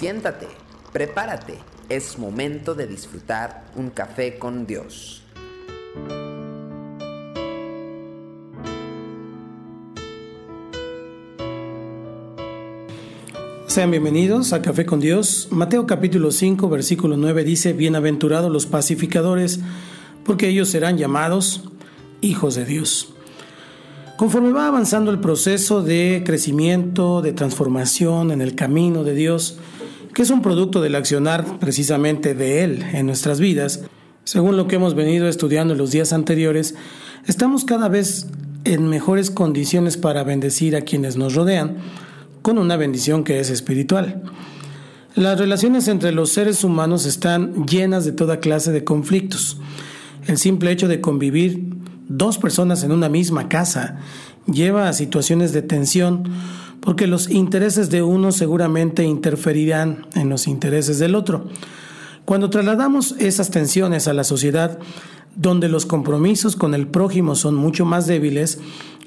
Siéntate, prepárate, es momento de disfrutar un café con Dios. Sean bienvenidos a Café con Dios. Mateo capítulo 5, versículo 9 dice, Bienaventurados los pacificadores, porque ellos serán llamados hijos de Dios. Conforme va avanzando el proceso de crecimiento, de transformación en el camino de Dios, es un producto del accionar precisamente de Él en nuestras vidas, según lo que hemos venido estudiando en los días anteriores, estamos cada vez en mejores condiciones para bendecir a quienes nos rodean, con una bendición que es espiritual. Las relaciones entre los seres humanos están llenas de toda clase de conflictos. El simple hecho de convivir dos personas en una misma casa lleva a situaciones de tensión porque los intereses de uno seguramente interferirán en los intereses del otro. Cuando trasladamos esas tensiones a la sociedad, donde los compromisos con el prójimo son mucho más débiles,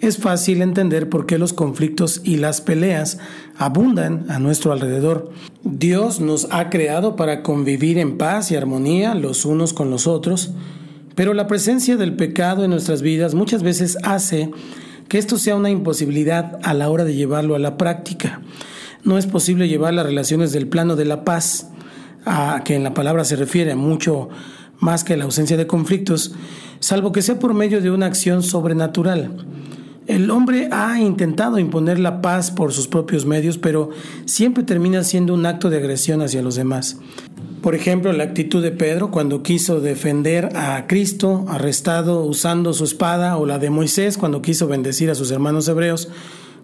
es fácil entender por qué los conflictos y las peleas abundan a nuestro alrededor. Dios nos ha creado para convivir en paz y armonía los unos con los otros, pero la presencia del pecado en nuestras vidas muchas veces hace que esto sea una imposibilidad a la hora de llevarlo a la práctica. No es posible llevar las relaciones del plano de la paz, a que en la palabra se refiere mucho más que la ausencia de conflictos, salvo que sea por medio de una acción sobrenatural. El hombre ha intentado imponer la paz por sus propios medios, pero siempre termina siendo un acto de agresión hacia los demás. Por ejemplo, la actitud de Pedro cuando quiso defender a Cristo arrestado usando su espada, o la de Moisés cuando quiso bendecir a sus hermanos hebreos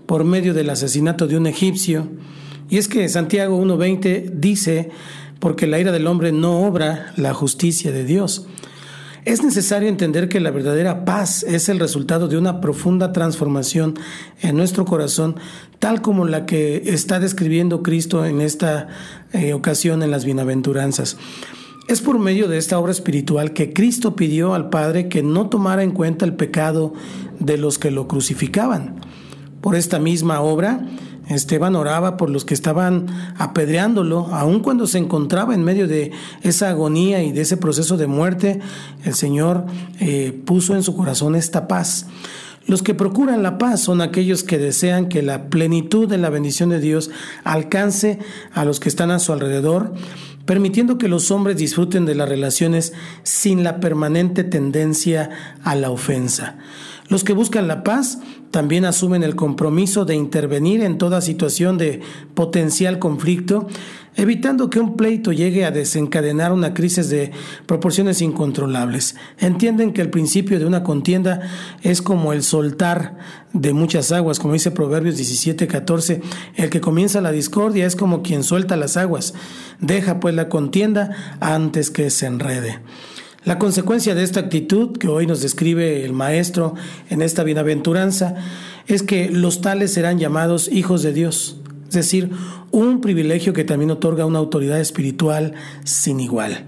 por medio del asesinato de un egipcio. Y es que Santiago 1.20 dice, porque la ira del hombre no obra la justicia de Dios. Es necesario entender que la verdadera paz es el resultado de una profunda transformación en nuestro corazón, tal como la que está describiendo Cristo en esta eh, ocasión en las bienaventuranzas. Es por medio de esta obra espiritual que Cristo pidió al Padre que no tomara en cuenta el pecado de los que lo crucificaban. Por esta misma obra, Esteban oraba por los que estaban apedreándolo, aun cuando se encontraba en medio de esa agonía y de ese proceso de muerte, el Señor eh, puso en su corazón esta paz. Los que procuran la paz son aquellos que desean que la plenitud de la bendición de Dios alcance a los que están a su alrededor, permitiendo que los hombres disfruten de las relaciones sin la permanente tendencia a la ofensa. Los que buscan la paz también asumen el compromiso de intervenir en toda situación de potencial conflicto, evitando que un pleito llegue a desencadenar una crisis de proporciones incontrolables. Entienden que el principio de una contienda es como el soltar de muchas aguas, como dice Proverbios 17, 14, el que comienza la discordia es como quien suelta las aguas, deja pues la contienda antes que se enrede. La consecuencia de esta actitud que hoy nos describe el Maestro en esta bienaventuranza es que los tales serán llamados hijos de Dios, es decir, un privilegio que también otorga una autoridad espiritual sin igual.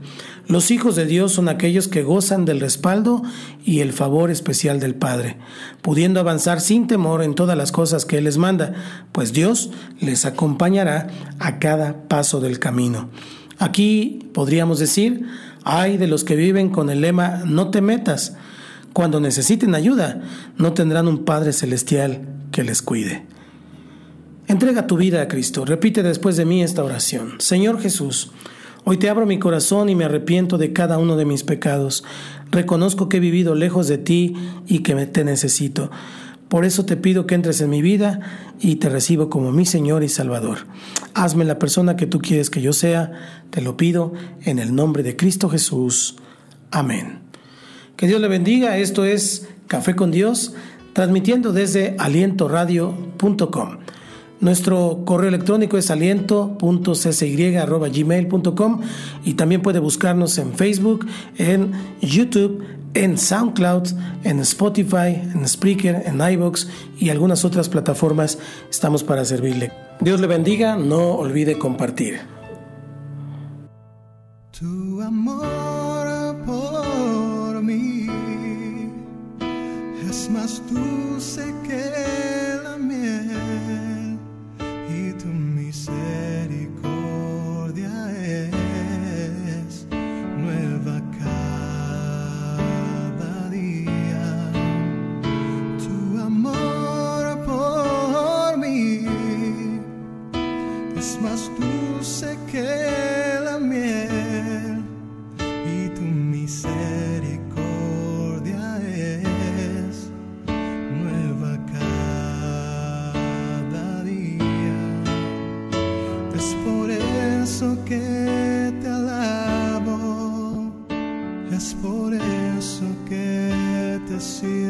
Los hijos de Dios son aquellos que gozan del respaldo y el favor especial del Padre, pudiendo avanzar sin temor en todas las cosas que Él les manda, pues Dios les acompañará a cada paso del camino. Aquí podríamos decir, hay de los que viven con el lema no te metas. Cuando necesiten ayuda, no tendrán un Padre Celestial que les cuide. Entrega tu vida a Cristo. Repite después de mí esta oración. Señor Jesús, hoy te abro mi corazón y me arrepiento de cada uno de mis pecados. Reconozco que he vivido lejos de ti y que te necesito. Por eso te pido que entres en mi vida y te recibo como mi Señor y Salvador. Hazme la persona que tú quieres que yo sea. Te lo pido en el nombre de Cristo Jesús. Amén. Que Dios le bendiga. Esto es Café con Dios, transmitiendo desde alientoradio.com. Nuestro correo electrónico es aliento.ccy.gmail.com y también puede buscarnos en Facebook, en YouTube, en SoundCloud, en Spotify, en Spreaker, en iVoox y algunas otras plataformas. Estamos para servirle. Dios le bendiga, no olvide compartir. que la miel y tu misericordia es nueva cada día. Es por eso que te alabo, es por eso que te sirvo.